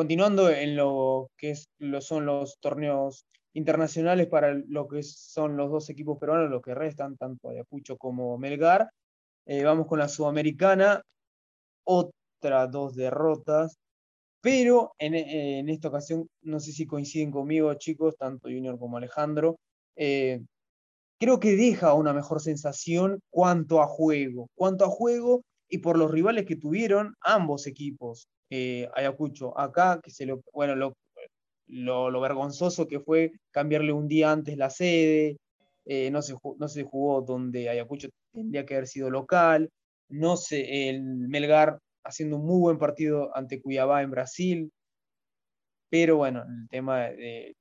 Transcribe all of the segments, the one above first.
continuando en lo que son los torneos internacionales para lo que son los dos equipos peruanos, los que restan, tanto Ayacucho como Melgar. Eh, vamos con la Sudamericana, otras dos derrotas, pero en, esta ocasión, no sé si coinciden conmigo, chicos, tanto Junior como Alejandro, eh, creo que deja una mejor sensación cuanto a juego, cuanto a juego y por los rivales que tuvieron ambos equipos. Eh, Ayacucho, acá, que se lo, bueno, lo, lo, vergonzoso que fue cambiarle un día antes la sede, eh, no, se, no se jugó donde Ayacucho tendría que haber sido local, no sé, el Melgar haciendo un muy buen partido ante Cuiabá en Brasil, pero bueno, el tema de,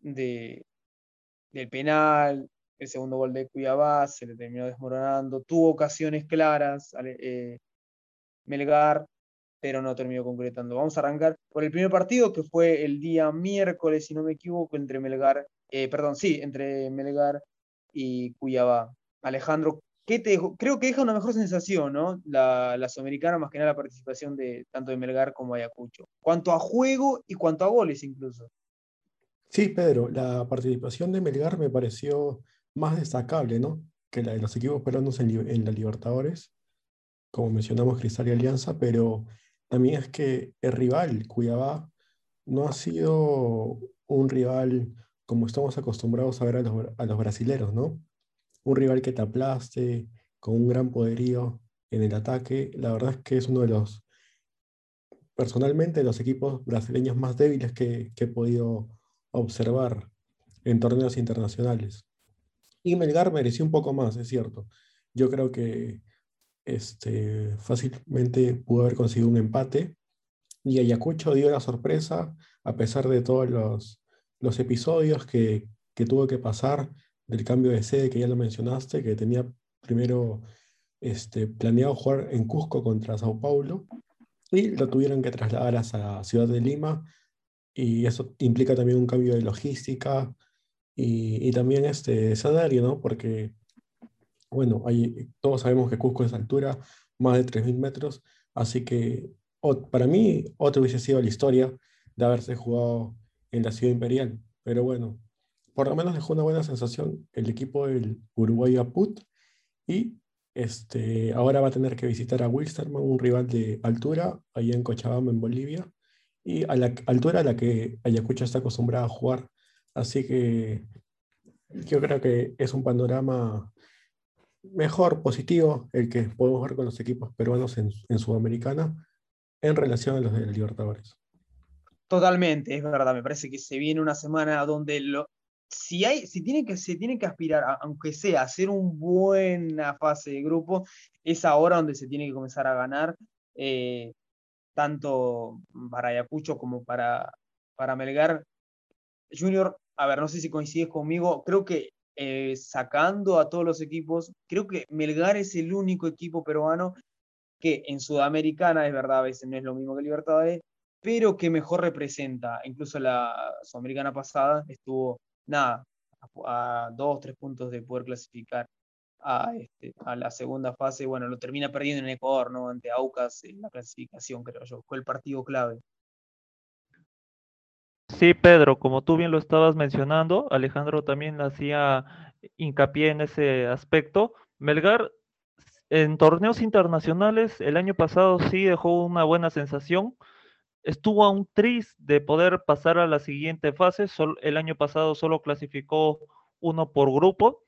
del penal, el segundo gol de Cuiabá se le terminó desmoronando, tuvo ocasiones claras, eh, Melgar, pero no terminó concretando. Vamos a arrancar por el primer partido, que fue el día miércoles, si no me equivoco, entre Melgar, eh, perdón, sí, entre Melgar y Cuyabá. Alejandro, ¿qué te Creo que deja una mejor sensación, ¿no? La, la Sudamericana, más que nada la participación de tanto de Melgar como Ayacucho. Cuanto a juego y cuanto a goles incluso. Sí, Pedro, la participación de Melgar me pareció más destacable, ¿no? Que la de los equipos peruanos en la Libertadores, como mencionamos Cristal y Alianza, pero también es que el rival, Cuiabá, no ha sido un rival como estamos acostumbrados a ver a los, a los brasileros, ¿no? Un rival que te aplaste, con un gran poderío en el ataque. La verdad es que es uno de los, personalmente, los equipos brasileños más débiles que, que he podido observar en torneos internacionales. Y Melgar mereció un poco más, es cierto. Yo creo que este, fácilmente pudo haber conseguido un empate. Y Ayacucho dio la sorpresa, a pesar de todos los, los episodios que, que, tuvo que pasar del cambio de sede, que ya lo mencionaste, que tenía primero este, planeado jugar en Cusco contra Sao Paulo, y lo tuvieron que trasladar a la ciudad de Lima, y eso implica también un cambio de logística y, y también este salario, ¿no? Porque bueno, todos sabemos que Cusco es altura, más de 3.000 metros, así que para mí otra hubiese sido la historia de haberse jugado en la ciudad imperial. Pero bueno, por lo menos dejó una buena sensación el equipo del Uruguay Aput y este, ahora va a tener que visitar a Wilstermann, un rival de altura, ahí en Cochabamba, en Bolivia, y a la altura a la que Ayacucho está acostumbrada a jugar. Así que yo creo que es un panorama mejor, positivo, el que podemos ver con los equipos peruanos en, en Sudamericana en relación a los de Libertadores. Totalmente, es verdad, me parece que se viene una semana donde lo, si hay, si tiene que, se tiene que aspirar, aunque sea a hacer una buena fase de grupo, es ahora donde se tiene que comenzar a ganar, eh, tanto para Ayacucho como para, para Melgar. Junior, a ver, no sé si coincides conmigo, creo que eh, sacando a todos los equipos, creo que Melgar es el único equipo peruano que en Sudamericana, es verdad, a veces no es lo mismo que Libertadores, pero que mejor representa. Incluso la Sudamericana pasada estuvo, nada, a, dos, tres puntos de poder clasificar a, este, a la segunda fase. Bueno, lo termina perdiendo en Ecuador, ¿no? Ante Aucas en la clasificación, creo yo. Fue el partido clave. Sí, Pedro, como tú bien lo estabas mencionando, Alejandro también hacía hincapié en ese aspecto. Melgar en torneos internacionales el año pasado sí dejó una buena sensación. Estuvo a un de poder pasar a la siguiente fase. el año pasado solo clasificó uno por grupo.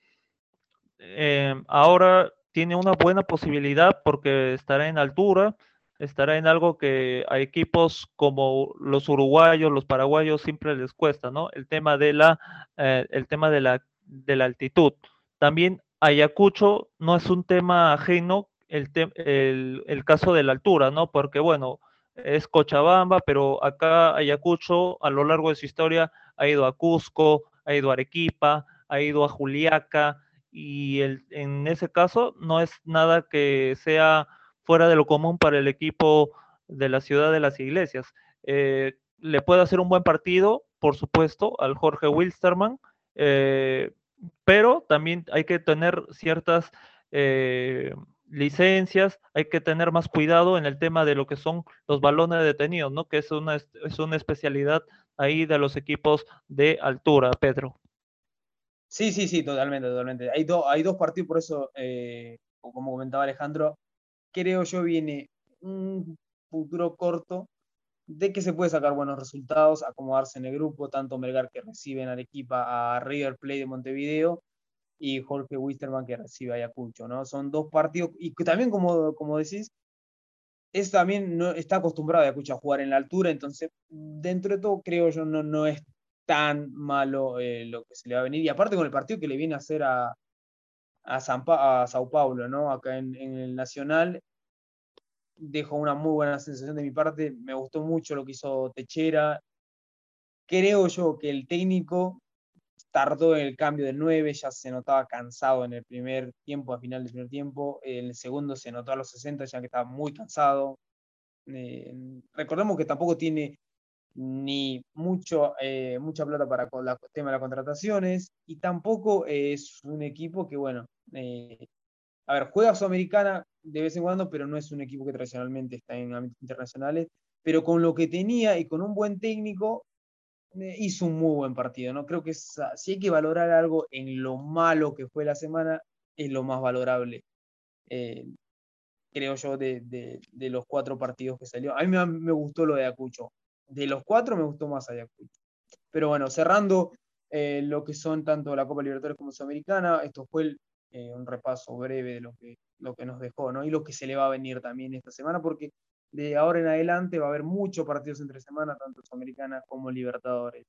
Eh, ahora tiene una buena posibilidad porque estará en altura estará en algo que a equipos como los uruguayos, los paraguayos siempre les cuesta, ¿no? El tema de la, eh, el tema de la, de la altitud. También Ayacucho no es un tema ajeno el, el, caso de la altura, ¿no? Porque bueno, es Cochabamba, pero acá Ayacucho a lo largo de su historia ha ido a Cusco, ha ido a Arequipa, ha ido a Juliaca, y el, en ese caso no es nada que sea fuera de lo común para el equipo de la ciudad de las iglesias. Eh, le puede hacer un buen partido, por supuesto, al Jorge Wilstermann, eh, pero también hay que tener ciertas, eh, licencias, hay que tener más cuidado en el tema de lo que son los balones detenidos, ¿no? Que es una, es una especialidad ahí de los equipos de altura, Pedro. Sí, sí, sí, totalmente, totalmente. Hay, hay dos partidos, por eso, como comentaba Alejandro, creo yo viene un futuro corto de que se puede sacar buenos resultados, acomodarse en el grupo, tanto Melgar que recibe en Arequipa a River Plate de Montevideo y Jorge Wisterman que recibe a Ayacucho, ¿no? Son dos partidos, y también, como, como decís, es también no, está acostumbrado Ayacucho a jugar en la altura, entonces, dentro de todo, creo yo, no, no es tan malo eh, lo que se le va a venir. Y aparte con el partido que le viene a hacer a, a, Sao Paulo, ¿no? Acá en, el Nacional, dejó una muy buena sensación de mi parte. Me gustó mucho lo que hizo Techera. Creo yo que el técnico tardó en el cambio del 9, ya se notaba cansado en el primer tiempo, al final del primer tiempo. En el segundo se notó a los 60, ya que estaba muy cansado. Eh, recordemos que tampoco tiene ni mucho, eh, mucha plata para el tema de las contrataciones y tampoco es un equipo que, bueno, eh, a ver, juega Sudamericana de vez en cuando, pero no es un equipo que tradicionalmente está en ámbitos internacionales. Pero con lo que tenía y con un buen técnico, eh, hizo un muy buen partido. ¿no? Creo que si hay que valorar algo en lo malo que fue la semana, es lo más valorable. Eh, creo yo, de, los cuatro partidos que salió. A mí me, gustó lo de Acucho. De los cuatro me gustó más Ayacucho. Pero bueno, cerrando lo que son tanto la Copa Libertadores como Sudamericana, esto fue el eh, un repaso breve de lo que, lo que nos dejó, ¿no? Y lo que se le va a venir también esta semana, porque de ahora en adelante va a haber muchos partidos entre semana, tanto Sudamericana como Libertadores.